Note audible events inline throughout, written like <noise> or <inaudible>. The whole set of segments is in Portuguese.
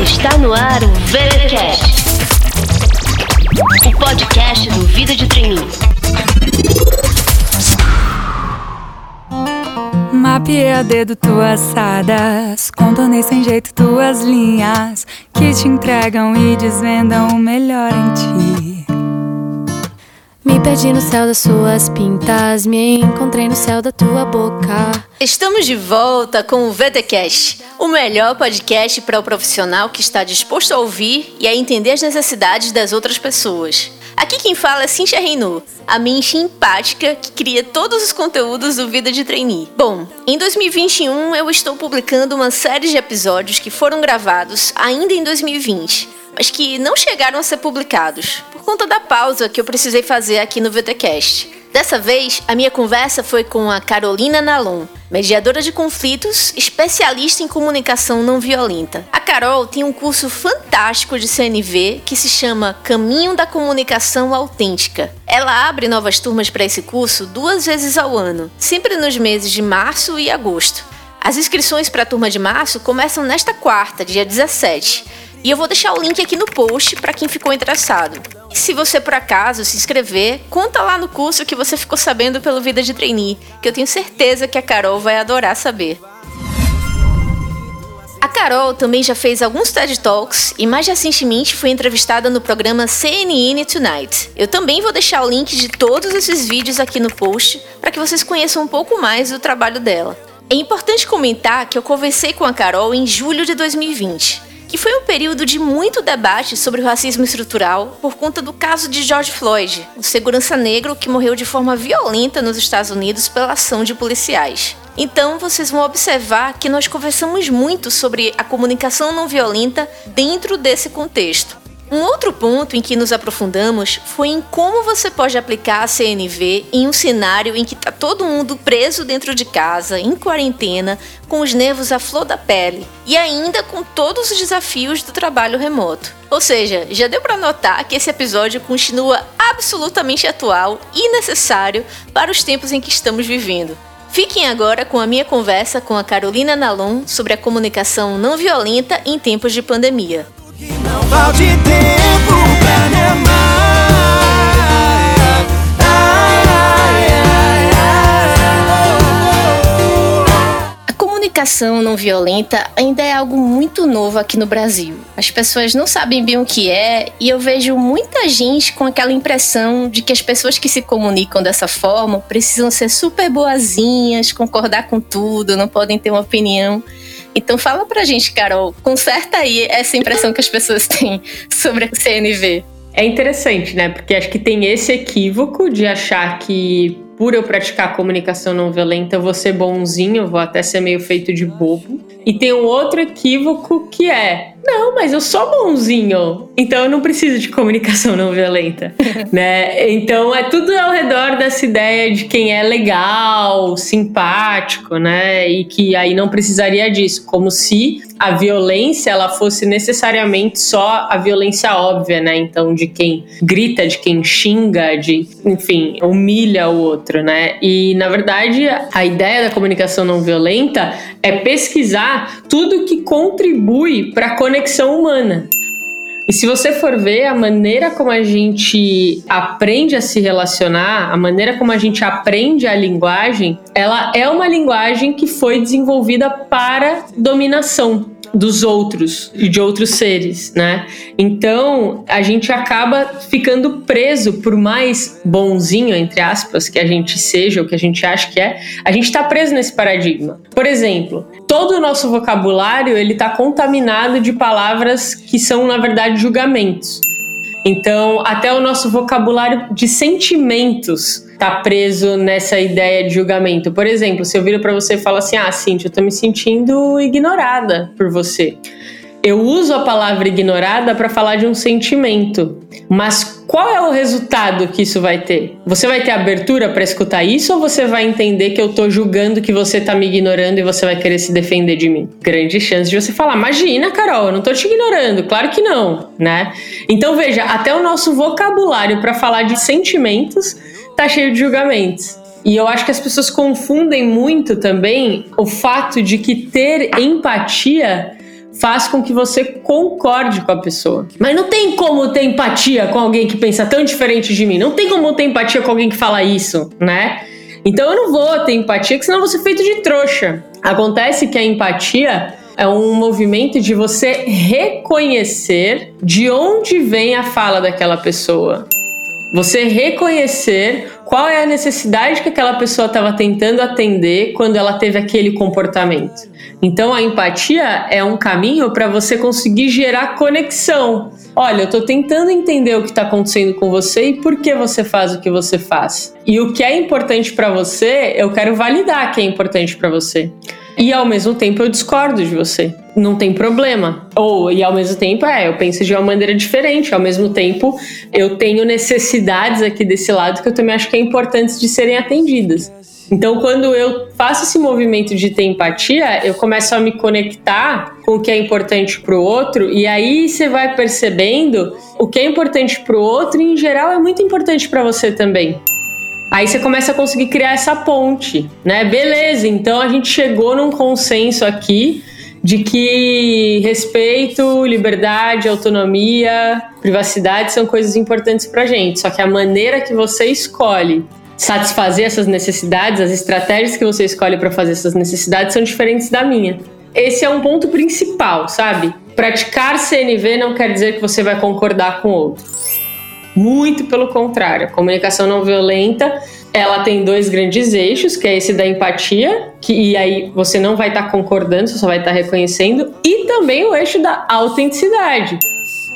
Está no ar o VeraCast, o podcast do Vida de Treininho. Mapeei a dedo tuas sadas, contornei sem jeito tuas linhas que te entregam e desvendam o melhor em ti. Me perdi no céu das suas pintas, me encontrei no céu da tua boca. Estamos de volta com o VTcast, o melhor podcast para o profissional que está disposto a ouvir e a entender as necessidades das outras pessoas. Aqui quem fala é Cintia Reinu, a minha empática que cria todos os conteúdos do Vida de Trainee. Bom, em 2021 eu estou publicando uma série de episódios que foram gravados ainda em 2020, mas que não chegaram a ser publicados, por conta da pausa que eu precisei fazer aqui no VTcast. Dessa vez, a minha conversa foi com a Carolina Nalon, mediadora de conflitos, especialista em comunicação não violenta. A Carol tem um curso fantástico de CNV que se chama Caminho da Comunicação Autêntica. Ela abre novas turmas para esse curso duas vezes ao ano, sempre nos meses de março e agosto. As inscrições para a turma de março começam nesta quarta, dia 17. E eu vou deixar o link aqui no post para quem ficou interessado. E se você por acaso se inscrever, conta lá no curso que você ficou sabendo pelo Vida de Trainee, que eu tenho certeza que a Carol vai adorar saber. A Carol também já fez alguns TED Talks e mais recentemente foi entrevistada no programa CNN Tonight. Eu também vou deixar o link de todos esses vídeos aqui no post para que vocês conheçam um pouco mais do trabalho dela. É importante comentar que eu conversei com a Carol em julho de 2020 que foi um período de muito debate sobre o racismo estrutural por conta do caso de George Floyd, um segurança negro que morreu de forma violenta nos Estados Unidos pela ação de policiais. Então, vocês vão observar que nós conversamos muito sobre a comunicação não violenta dentro desse contexto. Um outro ponto em que nos aprofundamos foi em como você pode aplicar a CNV em um cenário em que está todo mundo preso dentro de casa, em quarentena, com os nervos à flor da pele e ainda com todos os desafios do trabalho remoto. Ou seja, já deu para notar que esse episódio continua absolutamente atual e necessário para os tempos em que estamos vivendo. Fiquem agora com a minha conversa com a Carolina Nalon sobre a comunicação não violenta em tempos de pandemia. Não tempo pra me amar. A comunicação não violenta ainda é algo muito novo aqui no Brasil. As pessoas não sabem bem o que é e eu vejo muita gente com aquela impressão de que as pessoas que se comunicam dessa forma precisam ser super boazinhas, concordar com tudo, não podem ter uma opinião. Então fala pra gente, Carol, conserta aí essa impressão que as pessoas têm sobre a CNV. É interessante, né? Porque acho que tem esse equívoco de achar que por eu praticar comunicação não violenta eu vou ser bonzinho, eu vou até ser meio feito de bobo. E tem um outro equívoco que é não, mas eu sou bonzinho, então eu não preciso de comunicação não violenta, <laughs> né? Então é tudo ao redor dessa ideia de quem é legal, simpático, né? E que aí não precisaria disso, como se a violência ela fosse necessariamente só a violência óbvia, né? Então de quem grita, de quem xinga, de, enfim, humilha o outro, né? E na verdade a ideia da comunicação não violenta é pesquisar tudo que contribui para a conexão humana. E se você for ver a maneira como a gente aprende a se relacionar, a maneira como a gente aprende a linguagem, ela é uma linguagem que foi desenvolvida para dominação dos outros e de outros seres, né? Então a gente acaba ficando preso, por mais bonzinho, entre aspas, que a gente seja, o que a gente acha que é, a gente está preso nesse paradigma. Por exemplo, todo o nosso vocabulário ele está contaminado de palavras que são, na verdade, julgamentos. Então, até o nosso vocabulário de sentimentos tá preso nessa ideia de julgamento. Por exemplo, se eu viro para você e falo assim: "Ah, Cintia, eu tô me sentindo ignorada por você". Eu uso a palavra ignorada para falar de um sentimento. Mas qual é o resultado que isso vai ter? Você vai ter abertura para escutar isso ou você vai entender que eu tô julgando que você tá me ignorando e você vai querer se defender de mim? Grande chance de você falar: "Imagina, Carol, eu não tô te ignorando". Claro que não, né? Então veja, até o nosso vocabulário para falar de sentimentos tá cheio de julgamentos. E eu acho que as pessoas confundem muito também o fato de que ter empatia faz com que você concorde com a pessoa. Mas não tem como ter empatia com alguém que pensa tão diferente de mim. Não tem como ter empatia com alguém que fala isso, né? Então eu não vou ter empatia, porque senão eu vou ser feito de trouxa. Acontece que a empatia é um movimento de você reconhecer de onde vem a fala daquela pessoa. Você reconhecer qual é a necessidade que aquela pessoa estava tentando atender quando ela teve aquele comportamento. Então a empatia é um caminho para você conseguir gerar conexão. Olha, eu estou tentando entender o que está acontecendo com você e por que você faz o que você faz. E o que é importante para você, eu quero validar que é importante para você. E ao mesmo tempo eu discordo de você. Não tem problema. Ou, e ao mesmo tempo, é, eu penso de uma maneira diferente. Ao mesmo tempo, eu tenho necessidades aqui desse lado que eu também acho que é importante de serem atendidas. Então, quando eu faço esse movimento de ter empatia, eu começo a me conectar com o que é importante para o outro, e aí você vai percebendo o que é importante para o outro, e em geral é muito importante para você também. Aí você começa a conseguir criar essa ponte, né? Beleza, então a gente chegou num consenso aqui de que respeito, liberdade, autonomia, privacidade são coisas importantes pra gente. Só que a maneira que você escolhe satisfazer essas necessidades, as estratégias que você escolhe para fazer essas necessidades são diferentes da minha. Esse é um ponto principal, sabe? Praticar CNV não quer dizer que você vai concordar com o outro. Muito pelo contrário, a comunicação não violenta ela tem dois grandes eixos, que é esse da empatia, que e aí você não vai estar tá concordando, você só vai estar tá reconhecendo, e também o eixo da autenticidade,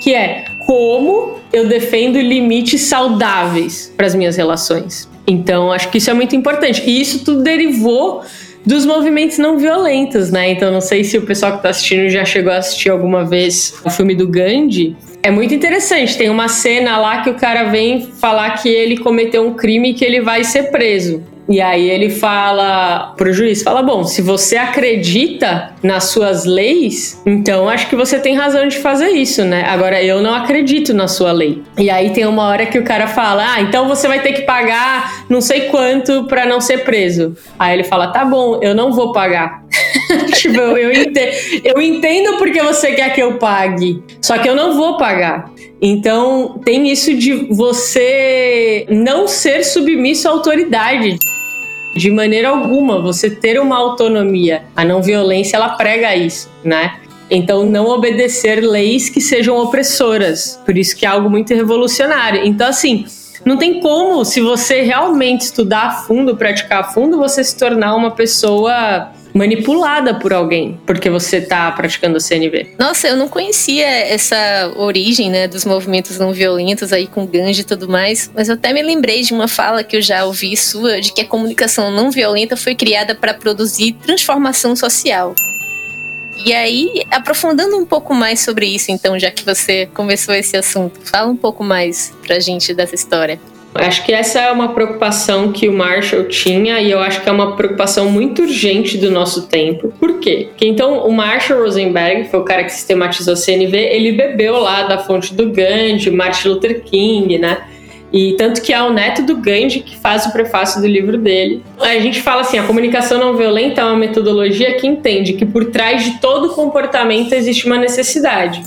que é como eu defendo limites saudáveis para as minhas relações. Então, acho que isso é muito importante. E isso tudo derivou dos movimentos não violentos, né? Então, não sei se o pessoal que está assistindo já chegou a assistir alguma vez o filme do Gandhi, é muito interessante. Tem uma cena lá que o cara vem falar que ele cometeu um crime e que ele vai ser preso. E aí ele fala pro juiz, fala: "Bom, se você acredita nas suas leis, então acho que você tem razão de fazer isso, né? Agora eu não acredito na sua lei". E aí tem uma hora que o cara fala: "Ah, então você vai ter que pagar não sei quanto para não ser preso". Aí ele fala: "Tá bom, eu não vou pagar". <laughs> tipo, eu entendo, eu entendo porque você quer que eu pague, só que eu não vou pagar. Então, tem isso de você não ser submisso à autoridade. De maneira alguma, você ter uma autonomia. A não violência, ela prega isso, né? Então, não obedecer leis que sejam opressoras. Por isso que é algo muito revolucionário. Então, assim, não tem como, se você realmente estudar a fundo, praticar a fundo, você se tornar uma pessoa manipulada por alguém, porque você tá praticando CNV. Nossa, eu não conhecia essa origem, né, dos movimentos não violentos aí com Gandhi e tudo mais, mas eu até me lembrei de uma fala que eu já ouvi sua, de que a comunicação não violenta foi criada para produzir transformação social. E aí, aprofundando um pouco mais sobre isso, então, já que você começou esse assunto, fala um pouco mais pra gente dessa história. Acho que essa é uma preocupação que o Marshall tinha e eu acho que é uma preocupação muito urgente do nosso tempo. Por quê? Porque então o Marshall Rosenberg, foi o cara que sistematizou a CNV, ele bebeu lá da fonte do Gandhi, Martin Luther King, né? E tanto que é o neto do Gandhi que faz o prefácio do livro dele. A gente fala assim: a comunicação não violenta é uma metodologia que entende que por trás de todo comportamento existe uma necessidade.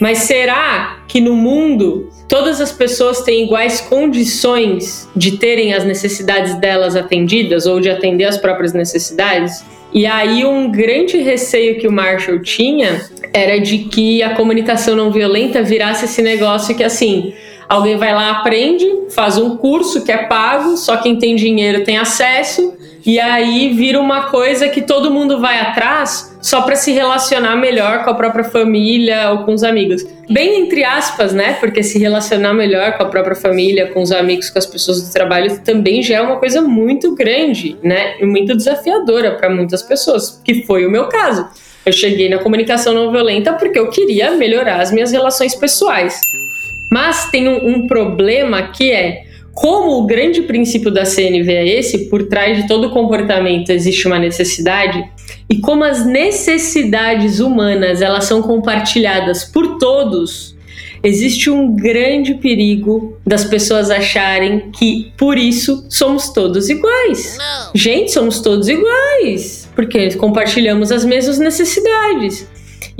Mas será que no mundo todas as pessoas têm iguais condições de terem as necessidades delas atendidas ou de atender as próprias necessidades? E aí um grande receio que o Marshall tinha era de que a comunicação não violenta virasse esse negócio que assim, alguém vai lá, aprende, faz um curso que é pago, só quem tem dinheiro tem acesso, e aí vira uma coisa que todo mundo vai atrás só para se relacionar melhor com a própria família ou com os amigos. Bem entre aspas, né? Porque se relacionar melhor com a própria família, com os amigos, com as pessoas do trabalho também já é uma coisa muito grande, né? E muito desafiadora para muitas pessoas, que foi o meu caso. Eu cheguei na comunicação não violenta porque eu queria melhorar as minhas relações pessoais. Mas tem um, um problema que é como o grande princípio da CNV é esse, por trás de todo comportamento existe uma necessidade, e como as necessidades humanas elas são compartilhadas por todos, existe um grande perigo das pessoas acharem que por isso somos todos iguais. Não. Gente, somos todos iguais, porque compartilhamos as mesmas necessidades.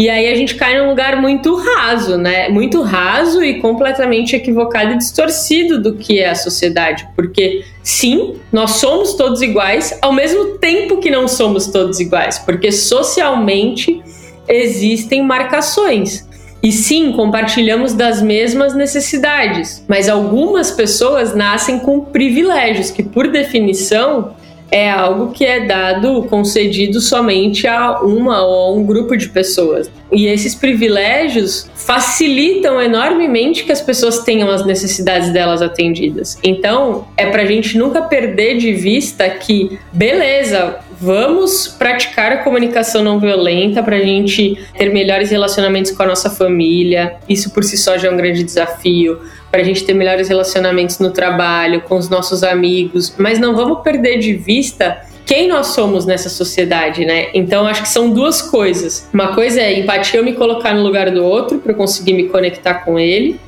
E aí a gente cai num lugar muito raso, né? Muito raso e completamente equivocado e distorcido do que é a sociedade. Porque sim, nós somos todos iguais, ao mesmo tempo que não somos todos iguais, porque socialmente existem marcações. E sim, compartilhamos das mesmas necessidades, mas algumas pessoas nascem com privilégios que, por definição, é algo que é dado, concedido somente a uma ou a um grupo de pessoas. E esses privilégios facilitam enormemente que as pessoas tenham as necessidades delas atendidas. Então, é para a gente nunca perder de vista que, beleza, vamos praticar a comunicação não violenta para a gente ter melhores relacionamentos com a nossa família. Isso por si só já é um grande desafio para a gente ter melhores relacionamentos no trabalho, com os nossos amigos, mas não vamos perder de vista quem nós somos nessa sociedade, né? Então acho que são duas coisas. Uma coisa é empatia, eu me colocar no lugar do outro para conseguir me conectar com ele.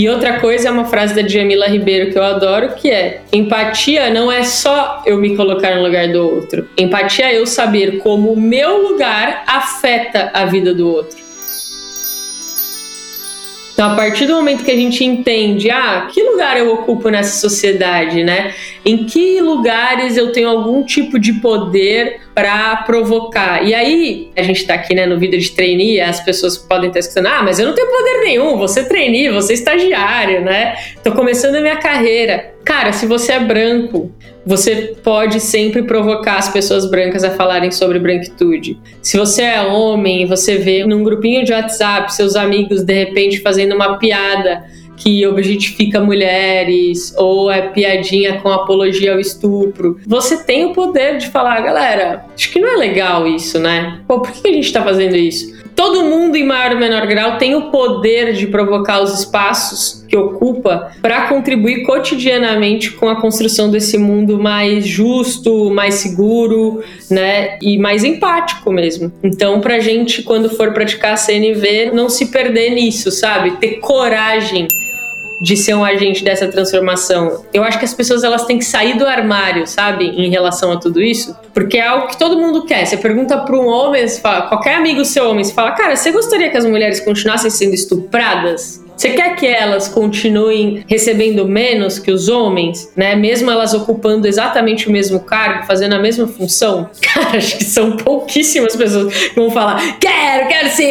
E outra coisa é uma frase da Djamila Ribeiro que eu adoro, que é: empatia não é só eu me colocar no lugar do outro. Empatia é eu saber como o meu lugar afeta a vida do outro. Então, a partir do momento que a gente entende, ah, que lugar eu ocupo nessa sociedade, né? Em que lugares eu tenho algum tipo de poder para provocar? E aí, a gente está aqui, né, no Vida de Trainee, as pessoas podem estar escutando, ah, mas eu não tenho poder nenhum, você trainee, você é estagiário, né? Tô começando a minha carreira. Cara, se você é branco, você pode sempre provocar as pessoas brancas a falarem sobre branquitude. Se você é homem, você vê num grupinho de WhatsApp seus amigos de repente fazendo uma piada que objetifica mulheres ou é piadinha com apologia ao estupro. Você tem o poder de falar, galera, acho que não é legal isso, né? Pô, por que a gente tá fazendo isso? todo mundo, em maior ou menor grau, tem o poder de provocar os espaços que ocupa para contribuir cotidianamente com a construção desse mundo mais justo, mais seguro, né, e mais empático mesmo. Então, pra gente, quando for praticar a CNV, não se perder nisso, sabe? Ter coragem de ser um agente dessa transformação. Eu acho que as pessoas elas têm que sair do armário, sabe, em relação a tudo isso, porque é algo que todo mundo quer. Você pergunta para um homem, fala, qualquer amigo seu homem, você fala, cara, você gostaria que as mulheres continuassem sendo estupradas? Você quer que elas continuem recebendo menos que os homens, né? Mesmo elas ocupando exatamente o mesmo cargo, fazendo a mesma função? <laughs> Cara, acho que são pouquíssimas pessoas que vão falar: quero, quero sim,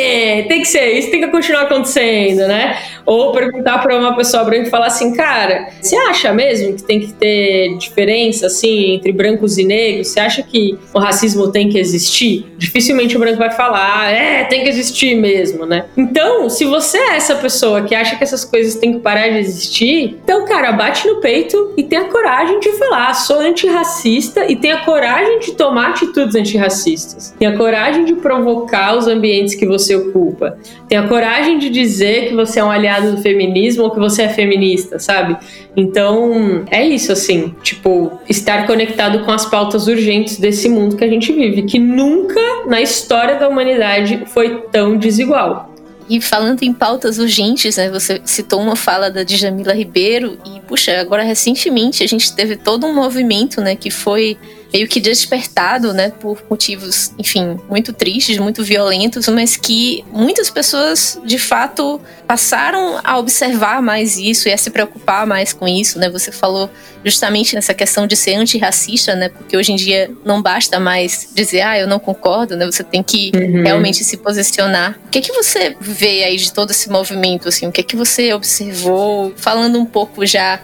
tem que ser, isso tem que continuar acontecendo, né? Ou perguntar para uma pessoa branca e falar assim, cara, você acha mesmo que tem que ter diferença assim entre brancos e negros? Você acha que o racismo tem que existir? Dificilmente o branco vai falar, é, tem que existir mesmo, né? Então, se você é essa pessoa que acha que essas coisas têm que parar de existir, então, cara, bate no peito e tenha coragem de falar, sou antirracista e tenha coragem de tomar atitudes antirracistas. Tenha coragem de provocar os ambientes que você ocupa. Tenha coragem de dizer que você é um aliado do feminismo ou que você é feminista, sabe? Então, é isso, assim, tipo, estar conectado com as pautas urgentes desse mundo que a gente vive, que nunca na história da humanidade foi tão desigual. E falando em pautas urgentes, né, você citou uma fala da Djamila Ribeiro e, puxa, agora recentemente a gente teve todo um movimento, né, que foi meio que despertado, né, por motivos, enfim, muito tristes, muito violentos, mas que muitas pessoas, de fato, passaram a observar mais isso e a se preocupar mais com isso, né? Você falou justamente nessa questão de ser antirracista, né? Porque hoje em dia não basta mais dizer, ah, eu não concordo, né? Você tem que uhum. realmente se posicionar. O que é que você vê aí de todo esse movimento, assim? O que é que você observou? Falando um pouco já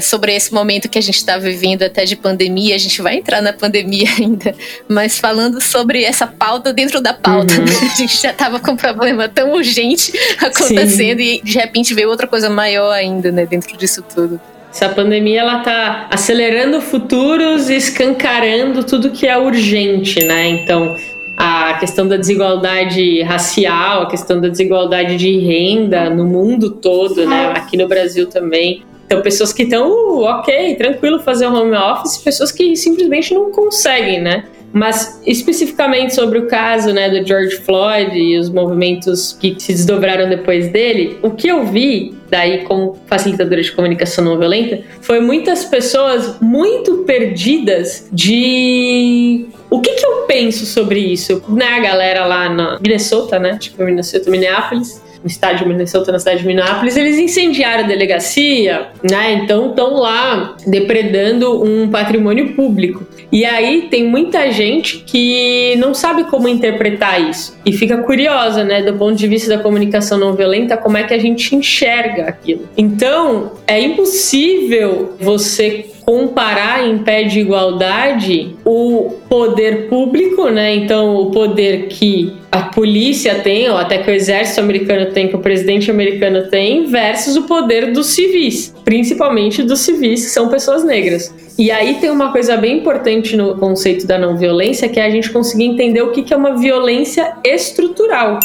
sobre esse momento que a gente está vivendo até de pandemia, a gente vai entrar na pandemia <laughs> ainda, mas falando sobre essa pauta dentro da pauta, uhum. né? <laughs> a gente já estava com um problema tão urgente <laughs> acontecendo Sim. e de repente veio outra coisa maior ainda, né, dentro disso tudo. Essa pandemia ela tá acelerando futuros e escancarando tudo que é urgente, né? Então, a questão da desigualdade racial, a questão da desigualdade de renda no mundo todo, né? Aqui no Brasil também. Então, pessoas que estão, ok, tranquilo fazer home office, pessoas que simplesmente não conseguem, né? Mas especificamente sobre o caso né, do George Floyd e os movimentos que se desdobraram depois dele, o que eu vi daí como facilitadora de comunicação não violenta foi muitas pessoas muito perdidas de o que, que eu penso sobre isso? Né, a galera lá na Minnesota, né? Tipo, Minnesota, Minneapolis no estádio de Minnesota, na cidade de Minneapolis, eles incendiaram a delegacia, né? Então estão lá depredando um patrimônio público. E aí tem muita gente que não sabe como interpretar isso e fica curiosa, né, do ponto de vista da comunicação não violenta, como é que a gente enxerga aquilo. Então, é impossível você comparar em pé de igualdade o poder público, né? Então, o poder que a polícia tem, ou até que o exército americano tem, que o presidente americano tem, versus o poder dos civis, principalmente dos civis que são pessoas negras. E aí tem uma coisa bem importante no conceito da não violência, que é a gente conseguir entender o que é uma violência estrutural.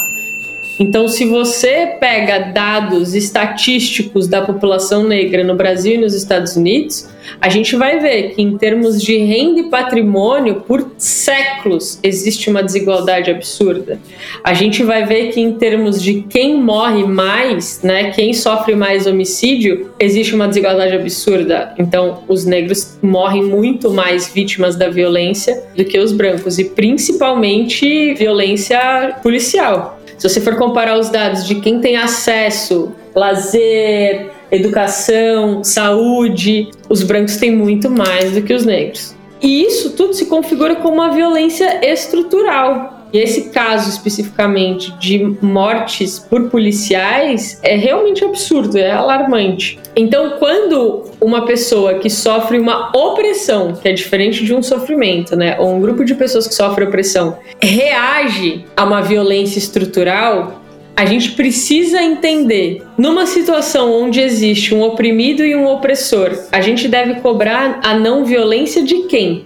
Então, se você pega dados estatísticos da população negra no Brasil e nos Estados Unidos, a gente vai ver que, em termos de renda e patrimônio, por séculos existe uma desigualdade absurda. A gente vai ver que, em termos de quem morre mais, né, quem sofre mais homicídio, existe uma desigualdade absurda. Então, os negros morrem muito mais vítimas da violência do que os brancos, e principalmente violência policial. Se você for comparar os dados de quem tem acesso, lazer, educação, saúde, os brancos têm muito mais do que os negros. E isso tudo se configura como uma violência estrutural. E esse caso especificamente de mortes por policiais é realmente absurdo, é alarmante. Então, quando uma pessoa que sofre uma opressão, que é diferente de um sofrimento, né, ou um grupo de pessoas que sofre opressão, reage a uma violência estrutural, a gente precisa entender, numa situação onde existe um oprimido e um opressor, a gente deve cobrar a não violência de quem?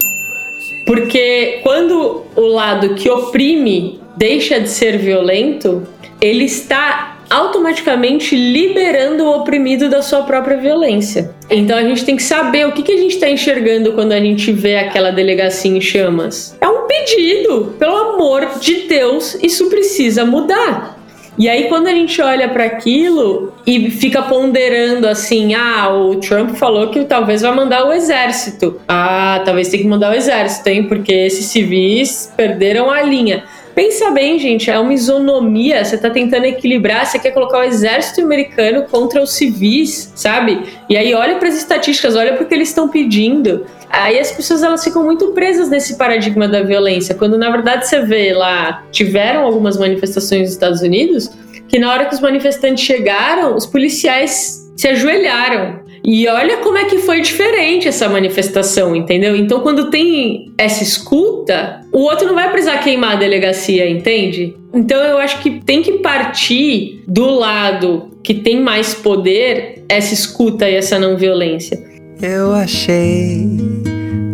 Porque quando o lado que oprime deixa de ser violento, ele está automaticamente liberando o oprimido da sua própria violência. Então a gente tem que saber o que, que a gente está enxergando quando a gente vê aquela delegacia em chamas. É um pedido, pelo amor de Deus, isso precisa mudar. E aí, quando a gente olha para aquilo e fica ponderando assim: ah, o Trump falou que talvez vai mandar o exército. Ah, talvez tenha que mandar o exército, hein? Porque esses civis perderam a linha. Pensa bem, gente, é uma isonomia. Você tá tentando equilibrar, você quer colocar o exército americano contra os civis, sabe? E aí olha para as estatísticas, olha porque eles estão pedindo. Aí as pessoas elas ficam muito presas nesse paradigma da violência, quando na verdade você vê lá, tiveram algumas manifestações nos Estados Unidos, que na hora que os manifestantes chegaram, os policiais se ajoelharam e olha como é que foi diferente essa manifestação, entendeu? Então, quando tem essa escuta, o outro não vai precisar queimar a delegacia, entende? Então, eu acho que tem que partir do lado que tem mais poder essa escuta e essa não violência. Eu achei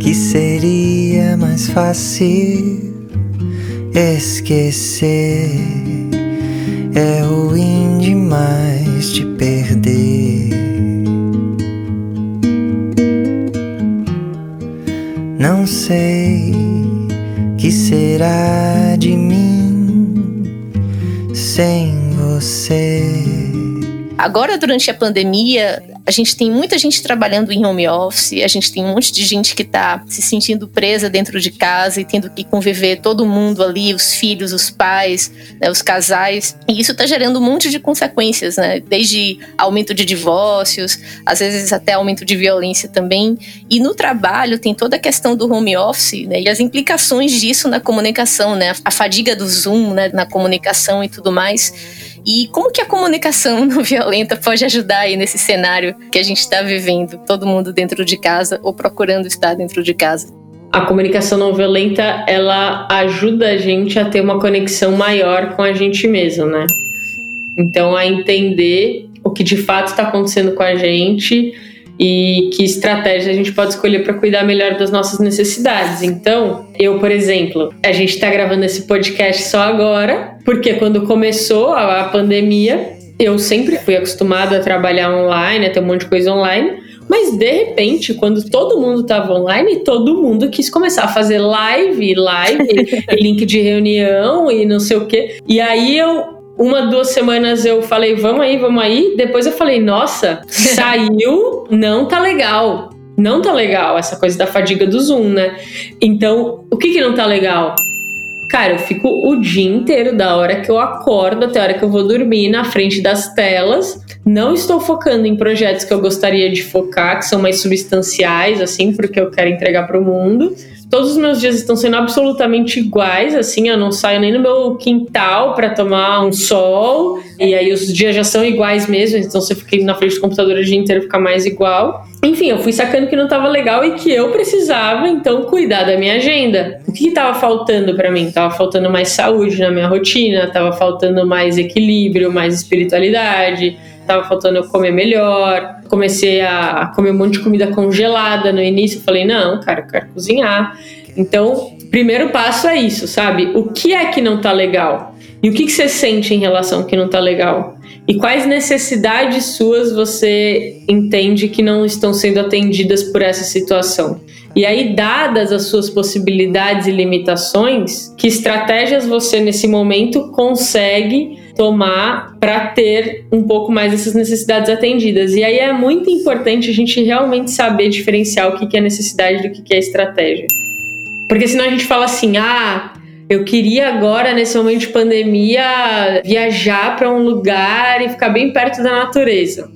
que seria mais fácil esquecer. É ruim demais te perder. Não sei que será de mim sem você. Agora, durante a pandemia, a gente tem muita gente trabalhando em home office, a gente tem um monte de gente que está se sentindo presa dentro de casa e tendo que conviver todo mundo ali, os filhos, os pais, né, os casais. E isso está gerando um monte de consequências, né? Desde aumento de divórcios, às vezes até aumento de violência também. E no trabalho tem toda a questão do home office né, e as implicações disso na comunicação, né? A fadiga do Zoom né, na comunicação e tudo mais. E como que a comunicação <laughs> não violenta pode ajudar aí nesse cenário que a gente está vivendo, todo mundo dentro de casa ou procurando estar dentro de casa? A comunicação não violenta, ela ajuda a gente a ter uma conexão maior com a gente mesmo, né? Então, a entender o que de fato está acontecendo com a gente e que estratégia a gente pode escolher para cuidar melhor das nossas necessidades. Então, eu, por exemplo, a gente está gravando esse podcast só agora, porque quando começou a pandemia, eu sempre fui acostumada a trabalhar online, a ter um monte de coisa online. Mas de repente, quando todo mundo tava online, todo mundo quis começar a fazer live, live, <laughs> link de reunião e não sei o quê. E aí eu uma, duas semanas eu falei, vamos aí, vamos aí. Depois eu falei, nossa, <laughs> saiu, não tá legal. Não tá legal essa coisa da fadiga do Zoom, né? Então, o que que não tá legal? Cara, eu fico o dia inteiro, da hora que eu acordo até a hora que eu vou dormir, na frente das telas. Não estou focando em projetos que eu gostaria de focar, que são mais substanciais, assim, porque eu quero entregar para o mundo todos os meus dias estão sendo absolutamente iguais, assim, eu não saio nem no meu quintal para tomar um sol, e aí os dias já são iguais mesmo, então eu fiquei na frente do computador o dia inteiro fica mais igual. Enfim, eu fui sacando que não estava legal e que eu precisava então cuidar da minha agenda. O que estava faltando para mim? Tava faltando mais saúde na minha rotina, tava faltando mais equilíbrio, mais espiritualidade, tava faltando eu comer melhor. Comecei a comer um monte de comida congelada no início. Eu falei, não, cara, eu quero cozinhar. Então, primeiro passo é isso, sabe? O que é que não tá legal? E o que, que você sente em relação ao que não tá legal? E quais necessidades suas você entende que não estão sendo atendidas por essa situação? E aí, dadas as suas possibilidades e limitações, que estratégias você nesse momento consegue tomar para ter um pouco mais dessas necessidades atendidas. E aí é muito importante a gente realmente saber diferenciar o que é necessidade do que é estratégia. Porque senão a gente fala assim, ah, eu queria agora, nesse momento de pandemia, viajar para um lugar e ficar bem perto da natureza.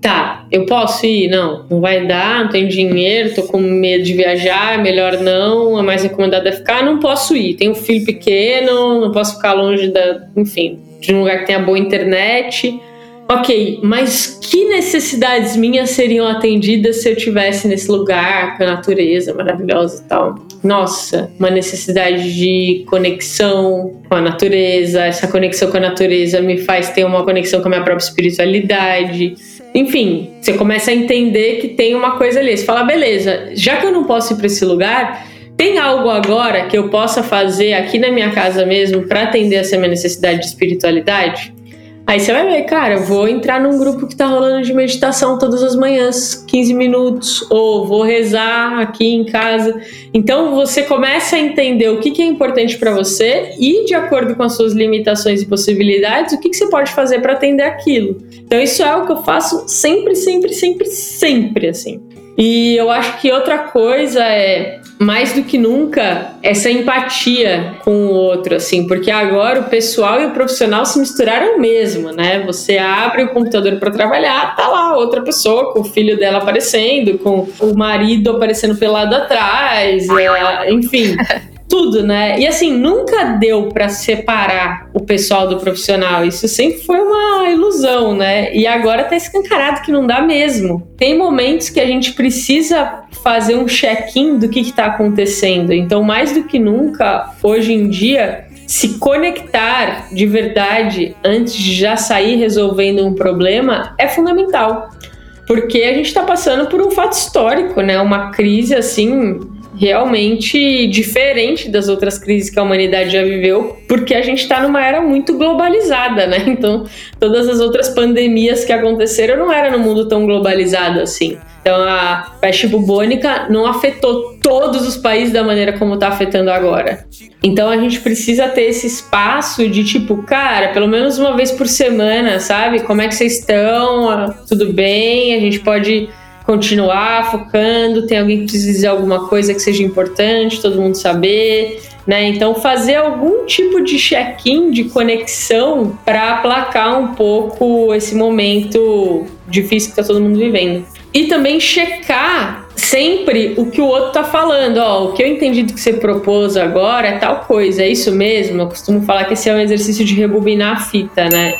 Tá, eu posso ir? Não, não vai dar, não tenho dinheiro, tô com medo de viajar, é melhor não, é mais recomendado é ficar, não posso ir. Tenho um filho pequeno, não posso ficar longe da. Enfim, de um lugar que tenha boa internet. Ok, mas que necessidades minhas seriam atendidas se eu tivesse nesse lugar com a natureza maravilhosa e tal? Nossa, uma necessidade de conexão com a natureza. Essa conexão com a natureza me faz ter uma conexão com a minha própria espiritualidade. Enfim, você começa a entender que tem uma coisa ali. Você fala, beleza, já que eu não posso ir para esse lugar, tem algo agora que eu possa fazer aqui na minha casa mesmo para atender essa minha necessidade de espiritualidade? Aí você vai ver, cara, vou entrar num grupo que tá rolando de meditação todas as manhãs, 15 minutos, ou vou rezar aqui em casa. Então você começa a entender o que, que é importante para você e, de acordo com as suas limitações e possibilidades, o que, que você pode fazer para atender aquilo. Então isso é o que eu faço sempre, sempre, sempre, sempre assim. E eu acho que outra coisa é mais do que nunca essa empatia com o outro, assim, porque agora o pessoal e o profissional se misturaram mesmo, né? Você abre o computador para trabalhar, tá lá outra pessoa com o filho dela aparecendo, com o marido aparecendo pelado atrás, é, enfim. <laughs> tudo, né? E assim, nunca deu para separar o pessoal do profissional. Isso sempre foi uma ilusão, né? E agora tá escancarado que não dá mesmo. Tem momentos que a gente precisa fazer um check-in do que, que tá acontecendo. Então, mais do que nunca, hoje em dia, se conectar de verdade antes de já sair resolvendo um problema é fundamental. Porque a gente está passando por um fato histórico, né? Uma crise assim realmente diferente das outras crises que a humanidade já viveu, porque a gente está numa era muito globalizada, né? <laughs> Então, todas as outras pandemias que aconteceram não era no mundo tão globalizado assim. Então, a peste bubônica não afetou todos os países da maneira como está afetando agora. Então, a gente precisa ter esse espaço de tipo, cara, pelo menos uma vez por semana, sabe? Como é que vocês estão? Tudo bem? A gente pode continuar focando, tem alguém que precisa dizer alguma coisa que seja importante, todo mundo saber, né? Então fazer algum tipo de check-in, de conexão para aplacar um pouco esse momento difícil que está todo mundo vivendo. E também checar sempre o que o outro tá falando, ó, o que eu entendi do que você propôs agora é tal coisa, é isso mesmo? Eu costumo falar que esse é um exercício de rebobinar a fita, né?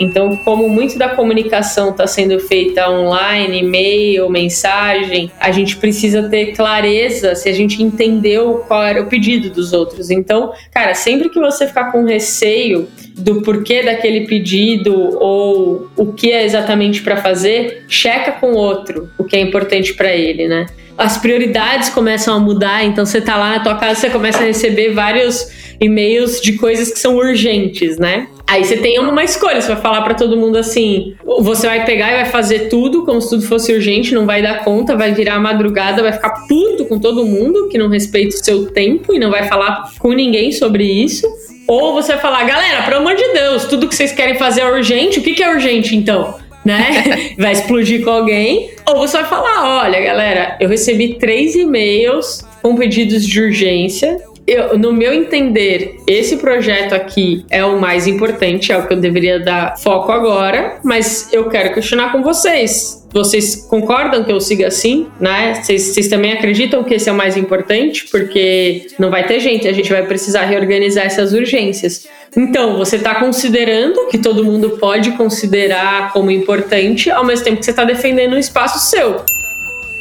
Então, como muito da comunicação está sendo feita online, e-mail, mensagem, a gente precisa ter clareza se a gente entendeu qual era o pedido dos outros. Então, cara, sempre que você ficar com receio do porquê daquele pedido ou o que é exatamente para fazer, checa com o outro o que é importante para ele, né? As prioridades começam a mudar, então você tá lá na tua casa, você começa a receber vários e-mails de coisas que são urgentes, né? Aí você tem uma escolha, você vai falar para todo mundo assim, você vai pegar e vai fazer tudo como se tudo fosse urgente, não vai dar conta, vai virar a madrugada, vai ficar puto com todo mundo que não respeita o seu tempo e não vai falar com ninguém sobre isso. Ou você vai falar, galera, pelo amor de Deus, tudo que vocês querem fazer é urgente, o que, que é urgente então? Né? <laughs> vai explodir com alguém. Ou você vai falar, olha, galera, eu recebi três e-mails com pedidos de urgência eu, no meu entender, esse projeto aqui é o mais importante, é o que eu deveria dar foco agora, mas eu quero questionar com vocês. Vocês concordam que eu siga assim, né? Vocês, também acreditam que esse é o mais importante? Porque não vai ter gente, a gente vai precisar reorganizar essas urgências. Então, você está considerando que todo mundo pode considerar como importante, ao mesmo tempo que você está defendendo um espaço seu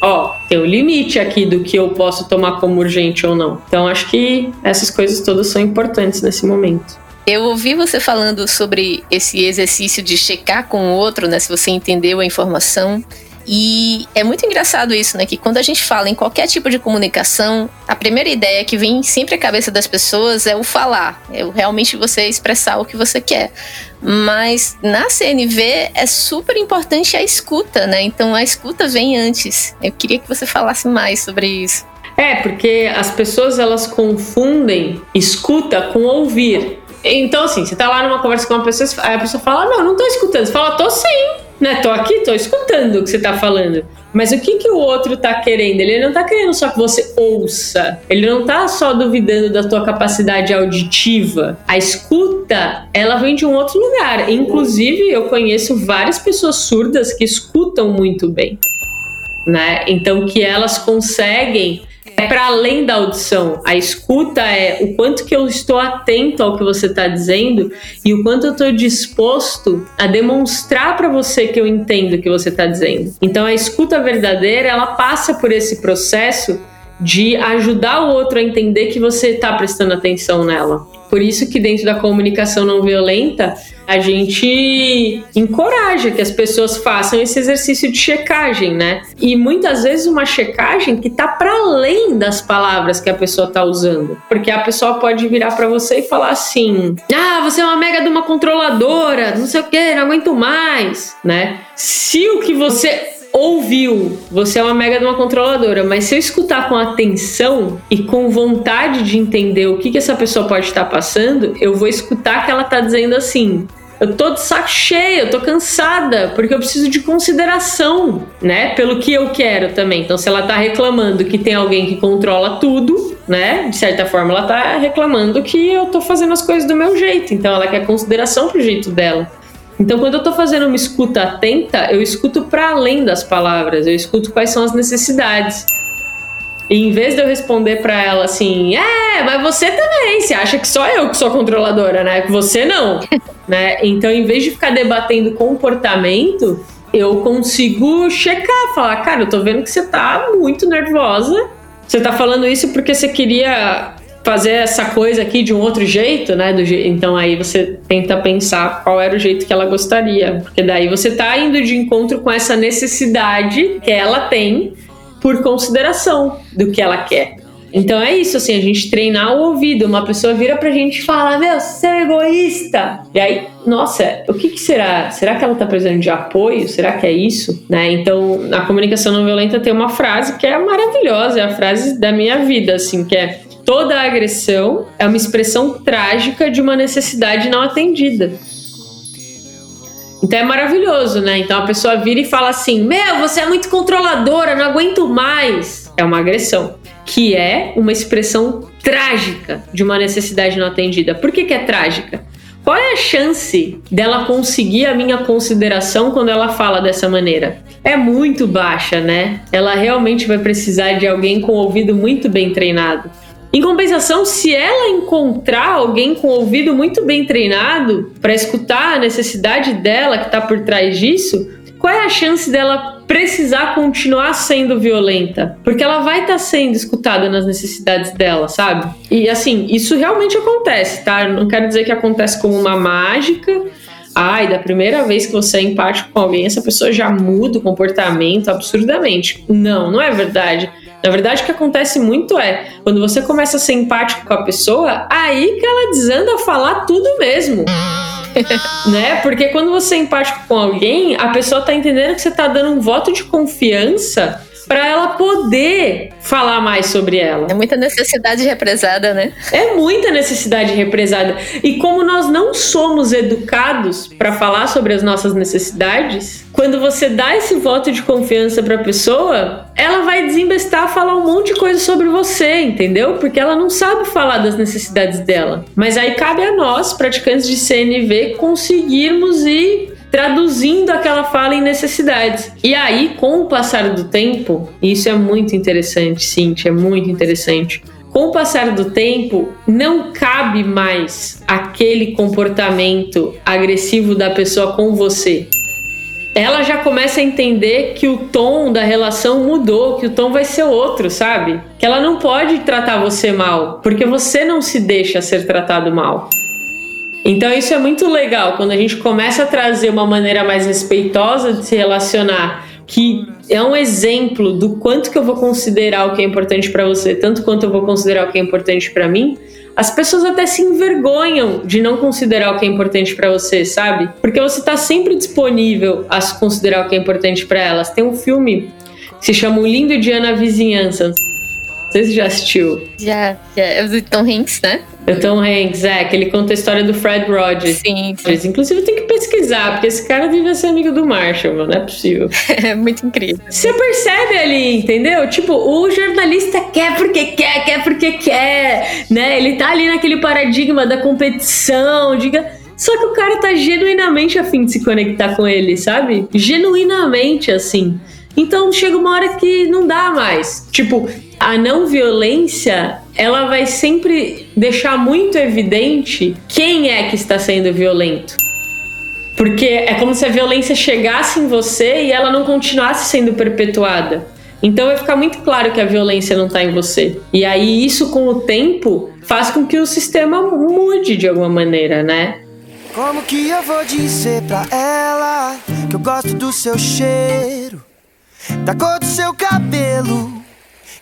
ó, tem um limite aqui do que eu posso tomar como urgente ou não. Então acho que essas coisas todas são importantes nesse momento. Eu ouvi você falando sobre esse exercício de checar com o outro, né? Se você entendeu a informação. E é muito engraçado isso, né? Que quando a gente fala em qualquer tipo de comunicação, a primeira ideia que vem sempre à cabeça das pessoas é o falar, é realmente você expressar o que você quer. Mas na CNV é super importante a escuta, né? Então a escuta vem antes. Eu queria que você falasse mais sobre isso. É, porque as pessoas elas confundem escuta com ouvir. Então, assim, você tá lá numa conversa com uma pessoa, a pessoa fala, não, não tô escutando. Você fala, tô sim né? Tô aqui, tô escutando o que você tá falando. Mas o que, que o outro tá querendo? Ele não tá querendo só que você ouça. Ele não tá só duvidando da tua capacidade auditiva. A escuta, ela vem de um outro lugar. Inclusive, eu conheço várias pessoas surdas que escutam muito bem. Né? Então, que elas conseguem é para além da audição. A escuta é o quanto que eu estou atento ao que você está dizendo e o quanto eu estou disposto a demonstrar para você que eu entendo o que você está dizendo. Então a escuta verdadeira ela passa por esse processo de ajudar o outro a entender que você está prestando atenção nela. Por isso que dentro da comunicação não violenta, a gente encoraja que as pessoas façam esse exercício de checagem, né? E muitas vezes uma checagem que tá para além das palavras que a pessoa tá usando. Porque a pessoa pode virar para você e falar assim: "Ah, você é uma mega de uma controladora, não sei o que, não aguento mais", né? Se o que você ouviu, você é uma mega de uma controladora, mas se eu escutar com atenção e com vontade de entender o que, que essa pessoa pode estar passando, eu vou escutar que ela está dizendo assim: eu tô de saco cheio, eu tô cansada, porque eu preciso de consideração, né? Pelo que eu quero também. Então, se ela tá reclamando que tem alguém que controla tudo, né? De certa forma, ela tá reclamando que eu tô fazendo as coisas do meu jeito. Então, ela quer consideração pro jeito dela. Então, quando eu estou fazendo uma escuta atenta, eu escuto para além das palavras, eu escuto quais são as necessidades. E em vez de eu responder para ela assim, é, mas você também, você acha que só eu que sou controladora, né? Que você não, <laughs> né? Então, em vez de ficar debatendo comportamento, eu consigo checar, falar, cara, eu tô vendo que você tá muito nervosa. Você tá falando isso porque você queria fazer essa coisa aqui de um outro jeito, né? Do. Então aí você tenta pensar qual era o jeito que ela gostaria. Porque daí você tá indo de encontro com essa necessidade que ela tem por consideração do que ela quer. Então é isso, assim, a gente treinar o ouvido. Uma pessoa vira pra gente e fala: Meu, você é egoísta. E aí, nossa, o que, que, será? Será que ela tá precisando de apoio? Será que é isso? Né? Então, na comunicação não violenta tem uma frase que é maravilhosa, é a frase da minha vida, assim, que é Toda agressão é uma expressão trágica de uma necessidade não atendida. Então é maravilhoso, né? Então a pessoa vira e fala assim: Meu, você é muito controladora, não aguento mais. É uma agressão, que é uma expressão trágica de uma necessidade não atendida. Por que, que é trágica? Qual é a chance dela conseguir a minha consideração quando ela fala dessa maneira? É muito baixa, né? Ela realmente vai precisar de alguém com o ouvido muito bem treinado. Em compensação, se ela encontrar alguém com o ouvido muito bem treinado para escutar a necessidade dela que está por trás disso, qual é a chance dela precisar continuar sendo violenta? Porque ela vai estar tá sendo escutada nas necessidades dela, sabe? E assim, isso realmente acontece, tá? Não quero dizer que acontece como uma mágica. Ai, da primeira vez que você é empático com alguém, essa pessoa já muda o comportamento absurdamente. Não, não é verdade Na verdade, o que acontece muito é, quando você começa a ser empático com a pessoa, aí que ela desanda a falar tudo mesmo. <laughs> né? Porque quando você é empático com alguém, a pessoa tá entendendo que você tá dando um voto de confiança para ela poder falar mais sobre ela. É muita necessidade represada, né? É muita necessidade represada. E como nós não somos educados para falar sobre as nossas necessidades, quando você dá esse voto de confiança para a pessoa, ela vai desembestar a falar um monte de coisa sobre você, entendeu? Porque ela não sabe falar das necessidades dela. Mas aí cabe a nós, praticantes de CNV, conseguirmos ir traduzindo aquela fala em necessidades. E aí, com o passar do tempo, isso é muito interessante, Cintia, é muito interessante. Com o passar do tempo, não cabe mais aquele comportamento agressivo da pessoa com você. Ela já começa a entender que o tom da relação mudou, que o tom vai ser outro, sabe? Que ela não pode tratar você mal, porque você não se deixa ser tratado mal. Então isso é muito legal quando a gente começa a trazer uma maneira mais respeitosa de se relacionar, que é um exemplo do quanto que eu vou considerar o que é importante para você, tanto quanto eu vou considerar o que é importante para mim. As pessoas até se envergonham de não considerar o que é importante para você, sabe? Porque você está sempre disponível a considerar o que é importante para elas. Tem um filme que se chama O Lindo Dia na Vizinhança. Não sei se já assistiu. Já, já. É do Tom Hanks, né? O Tom Hanks, é, que ele conta a história do Fred Rogers. Sim, sim. Inclusive, tem que pesquisar, porque esse cara devia ser amigo do Marshall, não é possível. <laughs> É muito incrível. Você percebe ali, entendeu? Tipo, o jornalista quer porque quer, quer porque quer, né? Ele tá ali naquele paradigma da competição, diga. Só que o cara tá genuinamente afim de se conectar com ele, sabe? Genuinamente, assim. Então chega uma hora que não dá mais. Tipo, a não violência ela vai sempre deixar muito evidente quem é que está sendo violento. Porque é como se a violência chegasse em você e ela não continuasse sendo perpetuada. Então vai ficar muito claro que a violência não está em você. E aí isso com o tempo faz com que o sistema mude de alguma maneira, né? Como que eu vou dizer pra ela que eu gosto do seu cheiro, da cor do seu cabelo?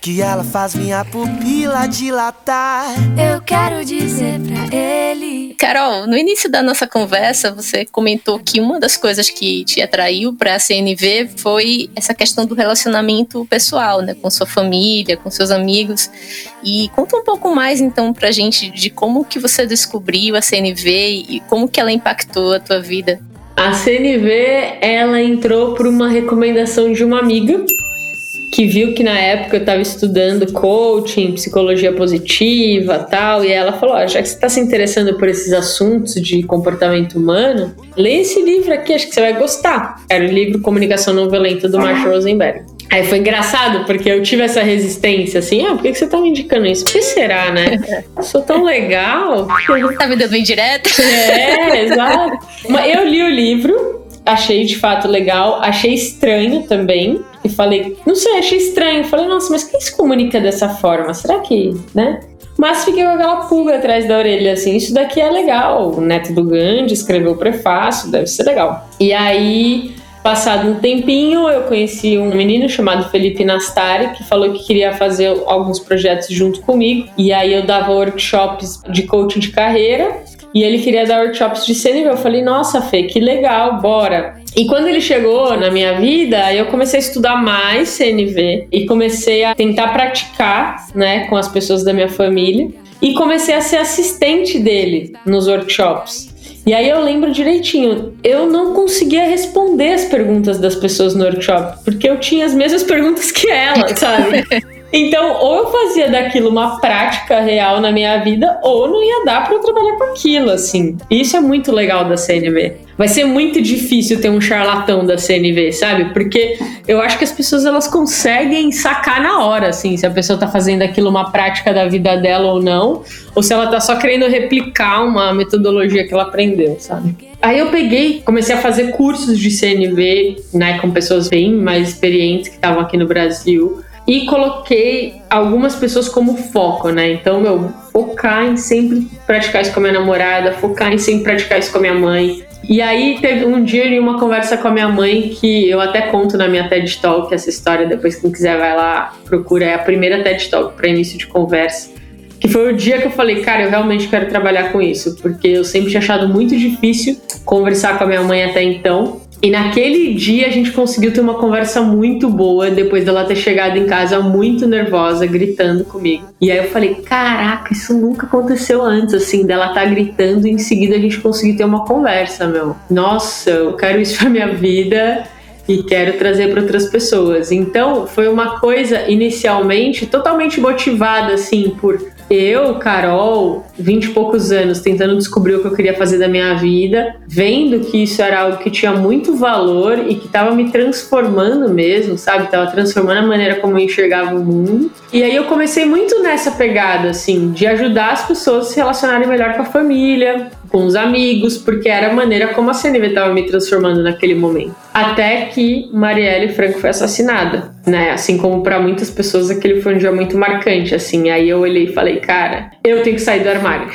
Que ela faz minha pupila dilatar. Eu quero dizer pra ele. Carol, no início da nossa conversa, você comentou que uma das coisas que te atraiu para a CNV foi essa questão do relacionamento pessoal, né, com sua família, com seus amigos. E conta um pouco mais então pra gente de como que você descobriu a CNV e como que ela impactou a tua vida. A CNV, ela entrou por uma recomendação de uma amiga que viu que na época eu estava estudando coaching, psicologia positiva tal, e ela falou: ah, já que você está se interessando por esses assuntos de comportamento humano, lê esse livro aqui, acho que você vai gostar. Era o livro Comunicação Não Violenta do Marshall Rosenberg. Aí foi engraçado, porque eu tive essa resistência, assim, ah, por que você tá me indicando isso? Por que será, né? Eu <laughs> sou tão legal. Tá me dando indireto? É, exato. Eu li o livro, achei de fato legal, achei estranho também, e falei, não sei, achei estranho. Falei, nossa, mas quem se comunica dessa forma? Será que, né? Mas fiquei com aquela pulga atrás da orelha, assim, isso daqui é legal. O neto do Gandhi escreveu o prefácio, deve ser legal. E aí, passado um tempinho, eu conheci um menino chamado Felipe Nastari, que falou que queria fazer alguns projetos junto comigo. E aí eu dava workshops de coaching de carreira. E ele queria dar workshops de CNV. Eu falei, nossa, Fê, que legal, bora. E quando ele chegou na minha vida, eu comecei a estudar mais CNV e comecei a tentar praticar, né, com as pessoas da minha família e comecei a ser assistente dele nos workshops. E aí eu lembro direitinho, eu não conseguia responder as perguntas das pessoas no workshop, porque eu tinha as mesmas perguntas que ela, sabe? <laughs> Então, ou eu fazia daquilo uma prática real na minha vida, ou não ia dar para eu trabalhar com aquilo, assim. Isso é muito legal da CNV. Vai ser muito difícil ter um charlatão da CNV, sabe? Porque eu acho que as pessoas elas conseguem sacar na hora, assim, se a pessoa tá fazendo aquilo uma prática da vida dela ou não, ou se ela tá só querendo replicar uma metodologia que ela aprendeu, sabe? Aí eu peguei, comecei a fazer cursos de CNV, né, com pessoas bem mais experientes que estavam aqui no Brasil e coloquei algumas pessoas como foco, né? Então, meu, focar em sempre praticar isso com a minha namorada, focar em sempre praticar isso com a minha mãe, E aí teve um dia em uma conversa com a minha mãe que eu até conto na minha TED Talk essa história, depois quem quiser vai lá, procura, é a primeira TED Talk para início de conversa. Que foi o dia que eu falei, cara, eu realmente quero trabalhar com isso, porque eu sempre tinha achado muito difícil conversar com a minha mãe até então. E naquele dia a gente conseguiu ter uma conversa muito boa depois dela ter chegado em casa muito nervosa, gritando comigo. E aí eu falei: caraca, isso nunca aconteceu antes, assim, dela tá gritando e em seguida a gente conseguir ter uma conversa, meu. Nossa, eu quero isso <laughs> pra minha vida e quero trazer para outras pessoas. Então, foi uma coisa inicialmente totalmente motivada assim por eu, Carol, vinte e poucos anos, tentando descobrir o que eu queria fazer da minha vida, vendo que isso era algo que tinha muito valor e que estava me transformando mesmo, sabe? Estava transformando a maneira como eu enxergava o mundo. E aí eu comecei muito nessa pegada, assim, de ajudar as pessoas a se relacionarem melhor com a família, com os amigos, porque era a maneira como a CNV estava me transformando naquele momento. Até que Marielle Franco foi assassinada, né? Assim como para muitas pessoas aquele foi um dia muito marcante, assim. Aí eu olhei e falei, cara, eu tenho que sair do armário.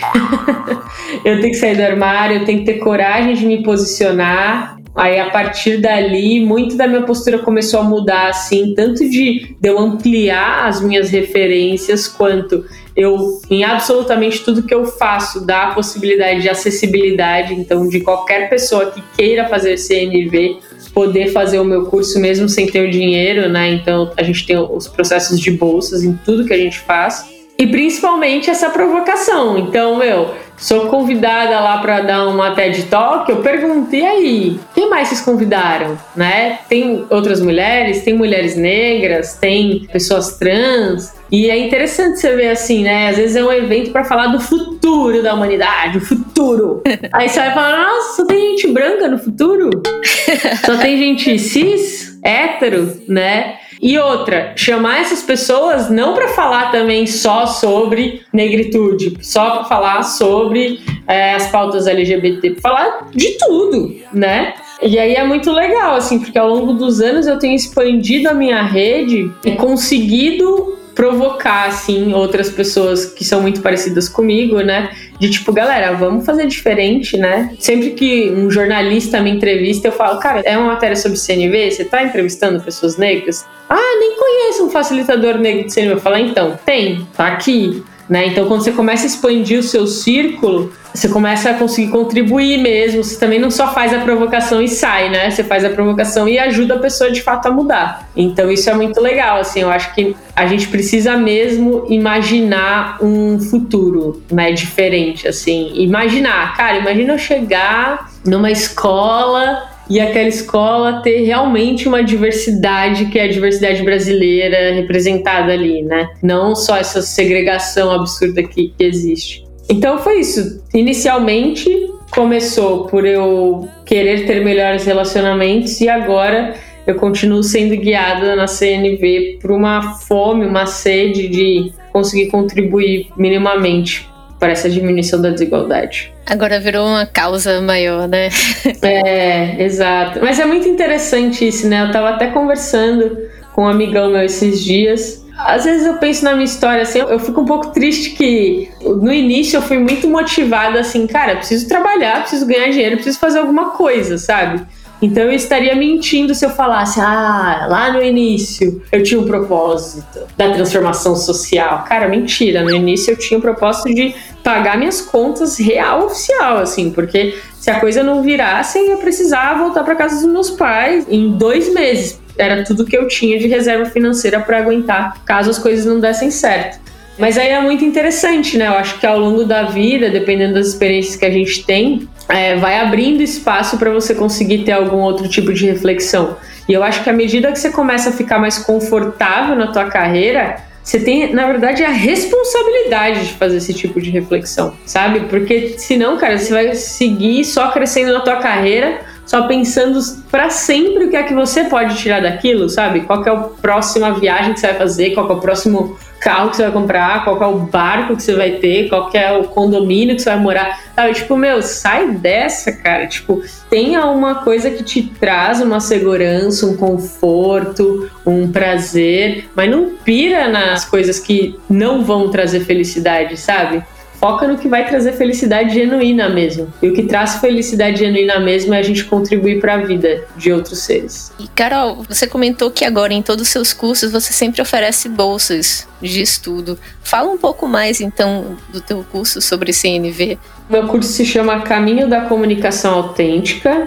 <laughs> eu tenho que sair do armário, eu tenho que ter coragem de me posicionar. Aí a partir dali, muito da minha postura começou a mudar, assim, tanto de, de eu ampliar as minhas referências, quanto eu, em absolutamente tudo que eu faço, dá a possibilidade de acessibilidade, então, de qualquer pessoa que queira fazer CNV poder fazer o meu curso mesmo sem ter o dinheiro, né? Então, a gente tem os processos de bolsas em tudo que a gente faz. E principalmente essa provocação. Então, meu, sou convidada lá para dar uma TED Talk, eu pergunto, e aí, quem mais vocês convidaram, né? Tem outras mulheres, tem mulheres negras, tem pessoas trans, e é interessante você ver assim, né? Às vezes é um evento para falar do futuro da humanidade, o futuro. <laughs> aí você vai falar, nossa, só tem gente branca no futuro? <laughs> só tem gente cis, hétero, né? E outra, chamar essas pessoas não para falar também só sobre negritude, só para falar sobre é, as pautas LGBT, falar de tudo, né? E aí é muito legal, assim, porque ao longo dos anos eu tenho expandido a minha rede e conseguido provocar, assim, outras pessoas que são muito parecidas comigo, né? De tipo, galera, vamos fazer diferente, né? Sempre que um jornalista me entrevista, eu falo, cara, é uma matéria sobre CNV? Você tá entrevistando pessoas negras? Ah, nem conheço um facilitador negro de CNV. Eu falo, então, tem, tá aqui. Né? Então, quando você começa a expandir o seu círculo, você começa a conseguir contribuir mesmo. Você também não só faz a provocação e sai, né? Você faz a provocação e ajuda a pessoa de fato a mudar. Então, isso é muito legal. Assim, eu acho que a gente precisa mesmo imaginar um futuro, né? Diferente, assim. Imaginar, cara, imagina eu chegar numa escola e aquela escola ter realmente uma diversidade que é a diversidade brasileira representada ali, né? Não só essa segregação absurda que, que existe. Então foi isso. Inicialmente começou por eu querer ter melhores relacionamentos e agora eu continuo sendo guiada na CNV por uma fome, uma sede de conseguir contribuir minimamente para essa diminuição da desigualdade. Agora virou uma causa maior, né? <laughs> é, exato. Mas é muito interessante isso, né? Eu tava até conversando com um amigão meu esses dias. Às vezes eu penso na minha história assim, eu fico um pouco triste que no início eu fui muito motivada assim, cara, preciso trabalhar, preciso ganhar dinheiro, preciso fazer alguma coisa, sabe? Então eu estaria mentindo se eu falasse, ah, lá no início eu tinha um propósito da transformação social. Cara, mentira. No início eu tinha o um propósito de pagar minhas contas real oficial, assim, porque se a coisa não virasse, eu ia precisar voltar para casa dos meus pais em dois meses. Era tudo que eu tinha de reserva financeira para aguentar caso as coisas não dessem certo. Mas aí é muito interessante, né? Eu acho que ao longo da vida, dependendo das experiências que a gente tem, é, vai abrindo espaço para você conseguir ter algum outro tipo de reflexão. E eu acho que à medida que você começa a ficar mais confortável na tua carreira, você tem, na verdade, a responsabilidade de fazer esse tipo de reflexão, sabe? Porque senão, cara, você vai seguir só crescendo na tua carreira, só pensando para sempre o que é que você pode tirar daquilo, sabe? Qual é a próxima viagem que você vai fazer, qual é o próximo carro que você vai comprar, qual é o barco que você vai ter, qual é o condomínio que você vai morar. Sabe? Tipo, meu, sai dessa, cara. Tipo, tenha uma coisa que te traz uma segurança, um conforto, um prazer, mas não pira nas coisas que não vão trazer felicidade, sabe? Foca no que vai trazer felicidade genuína mesmo. E o que traz felicidade genuína mesmo é a gente contribuir para a vida de outros seres. E Carol, você comentou que agora em todos os seus cursos você sempre oferece bolsas de estudo. Fala um pouco mais então do teu curso sobre CNV. Meu curso se chama Caminho da Comunicação Autêntica.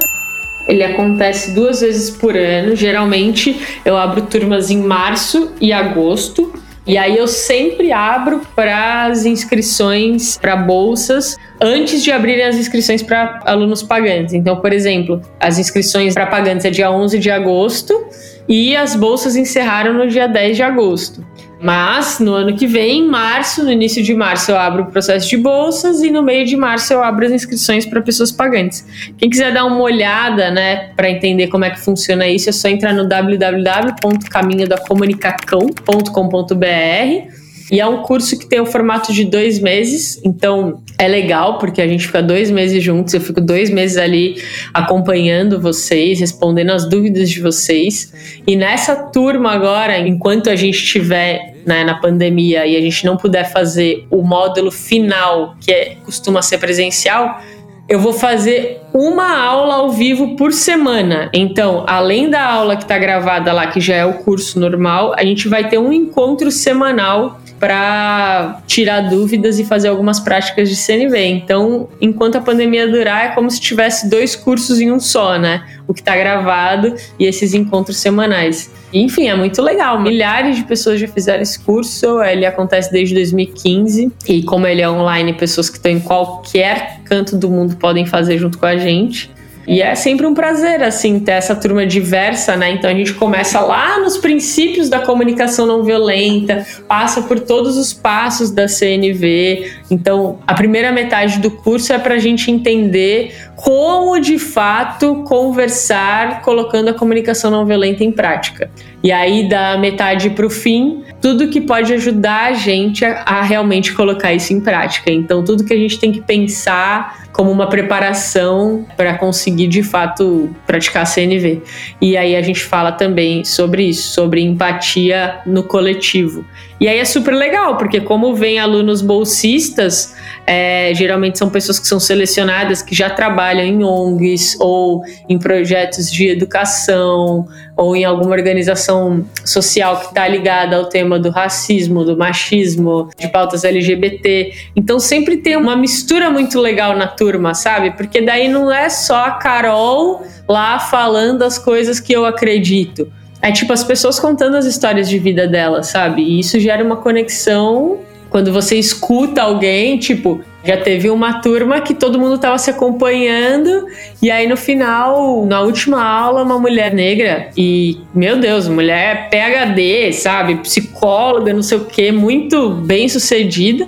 Ele acontece duas vezes por ano. Geralmente eu abro turmas em março e agosto. E aí eu sempre abro para as inscrições para bolsas antes de abrirem as inscrições para alunos pagantes. Então, por exemplo, as inscrições para pagantes é dia 11 de agosto e as bolsas encerraram no dia 10 de agosto. Mas no ano que vem, em março, no início de março, eu abro o processo de bolsas e no meio de março eu abro as inscrições para pessoas pagantes. Quem quiser dar uma olhada, né, para entender como é que funciona isso, é só entrar no www.caminhodacomunicacão.com.br e é um curso que tem o formato de dois meses, então é legal porque a gente fica dois meses juntos, eu fico dois meses ali acompanhando vocês, respondendo as dúvidas de vocês. E nessa turma agora, enquanto a gente estiver né, na pandemia e a gente não puder fazer o módulo final, que é, costuma ser presencial, eu vou fazer uma aula ao vivo por semana. Então, além da aula que está gravada lá, que já é o curso normal, a gente vai ter um encontro semanal para tirar dúvidas e fazer algumas práticas de CNV. Então, enquanto a pandemia durar, é como se tivesse dois cursos em um só, né? O que está gravado e esses encontros semanais. Enfim, é muito legal. Milhares de pessoas já fizeram esse curso. Ele acontece desde 2015. E como ele é online, pessoas que estão em qualquer canto do mundo podem fazer junto com a gente. E é sempre um prazer, assim, ter essa turma diversa, né? Então a gente começa lá nos princípios da comunicação não violenta, passa por todos os passos da CNV. Então a primeira metade do curso é para a gente entender como de fato conversar colocando a comunicação não violenta em prática. E aí, da metade para o fim, tudo que pode ajudar a gente a, a realmente colocar isso em prática. Então, tudo que a gente tem que pensar como uma preparação para conseguir de fato praticar CNV. E aí a gente fala também sobre isso, sobre empatia no coletivo. E aí é super legal, porque como vem alunos bolsistas, é, geralmente são pessoas que são selecionadas, que já trabalham em ONGs ou em projetos de educação ou em alguma organização social que está ligada ao tema do racismo, do machismo, de pautas LGBT. Então sempre tem uma mistura muito legal na turma, sabe? Porque daí não é só a Carol lá falando as coisas que eu acredito é tipo as pessoas contando as histórias de vida delas, sabe? E isso gera uma conexão quando você escuta alguém, tipo, já teve uma turma que todo mundo estava se acompanhando e aí no final, na última aula, uma mulher negra e, meu Deus, mulher PhD, sabe, psicóloga, não sei o que, muito bem sucedida.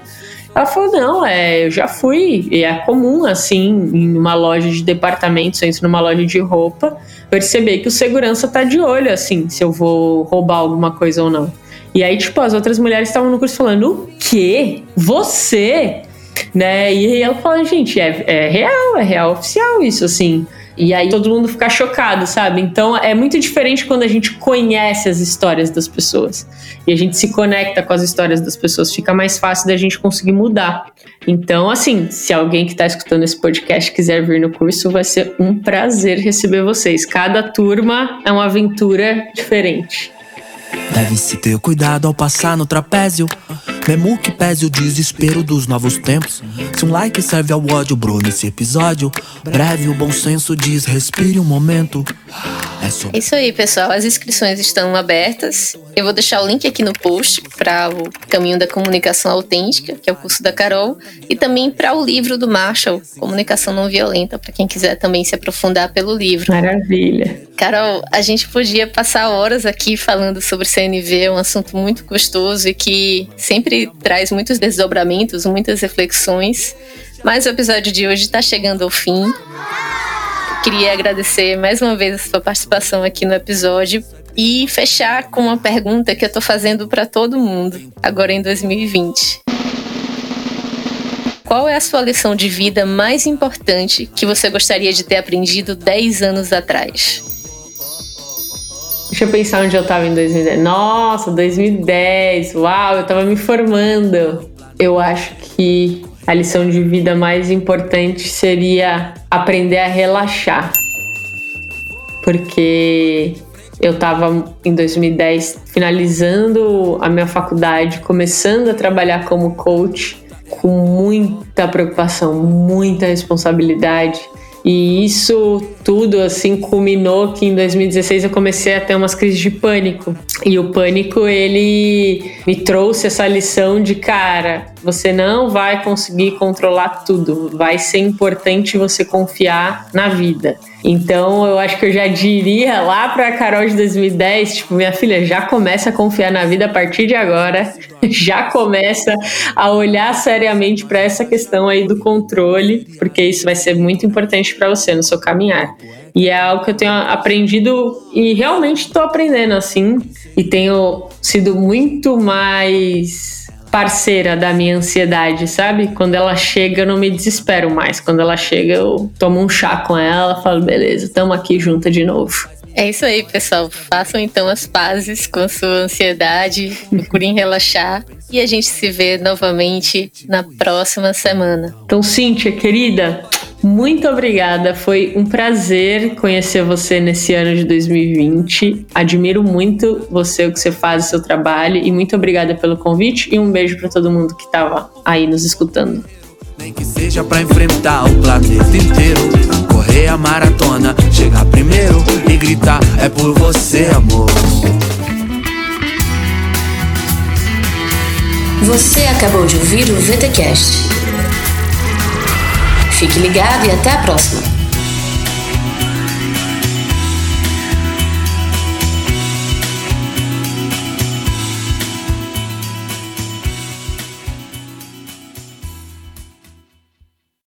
Ela falou: não, é, eu já fui, e é comum, assim, em uma loja de departamentos, entro numa loja de roupa, perceber que o segurança tá de olho, assim, se eu vou roubar alguma coisa ou não. E aí, tipo, as outras mulheres estavam no curso falando: o quê? Você? Né? E ela fala: gente, é, é real, é real oficial isso, assim. E aí todo mundo fica chocado, sabe? Então é muito diferente quando a gente conhece as histórias das pessoas e a gente se conecta com as histórias das pessoas, fica mais fácil da gente conseguir mudar. Então, assim, se alguém que está escutando esse podcast quiser vir no curso, vai ser um prazer receber vocês. Cada turma é uma aventura diferente. Deve-se ter cuidado ao passar no trapézio. Mesmo que pese o desespero dos novos tempos. Se um like serve ao ódio, bro, nesse episódio. Breve o bom senso diz: respire um momento. É, sobre... é isso aí, pessoal. As inscrições estão abertas. Eu vou deixar o link aqui no post para o Caminho da Comunicação Autêntica, que é o curso da Carol, e também para o livro do Marshall, Comunicação Não Violenta, para quem quiser também se aprofundar pelo livro. Maravilha. Carol, a gente podia passar horas aqui falando sobre CNV, é um assunto muito gostoso e que sempre traz muitos desdobramentos, muitas reflexões. Mas o episódio de hoje está chegando ao fim. Queria agradecer mais uma vez a sua participação aqui no episódio e fechar com uma pergunta que eu estou fazendo para todo mundo, agora em 2020. Qual é a sua lição de vida mais importante que você gostaria de ter aprendido 10 anos atrás? Deixa eu pensar onde eu tava em 2010. Nossa, 2010. Uau, eu tava me formando. Eu acho que a lição de vida mais importante seria aprender a relaxar. Porque eu estava em 2010 finalizando a minha faculdade, começando a trabalhar como coach, com muita preocupação, muita responsabilidade. E isso tudo assim culminou que em 2016 eu comecei a ter umas crises de pânico. E o pânico ele me trouxe essa lição de cara, você não vai conseguir controlar tudo. Vai ser importante você confiar na vida. Então eu acho que eu já diria lá para a Carol de 2010, tipo, minha filha, já começa a confiar na vida a partir de agora, <laughs> já começa a olhar seriamente para essa questão aí do controle, porque isso vai ser muito importante para você no seu caminhar. E é algo que eu tenho aprendido e realmente estou aprendendo assim, e tenho sido muito mais parceira da minha ansiedade, sabe? Quando ela chega, eu não me desespero mais. Quando ela chega, eu tomo um chá com ela, falo, beleza, tamo aqui junta de novo. É isso aí, pessoal. Façam então as pazes com a sua ansiedade, procurem <laughs> relaxar e a gente se vê novamente na próxima semana. Então, Cíntia, querida, muito obrigada. Foi um prazer conhecer você nesse ano de 2020. Admiro muito você, o que você faz, o seu trabalho. E muito obrigada pelo convite. E um beijo para todo mundo que estava aí nos escutando. Nem que seja para enfrentar o planeta inteiro. Correr a maratona, chegar primeiro e gritar: É por você, amor. Você acabou de ouvir o VTCast. Fique ligado e até a próxima!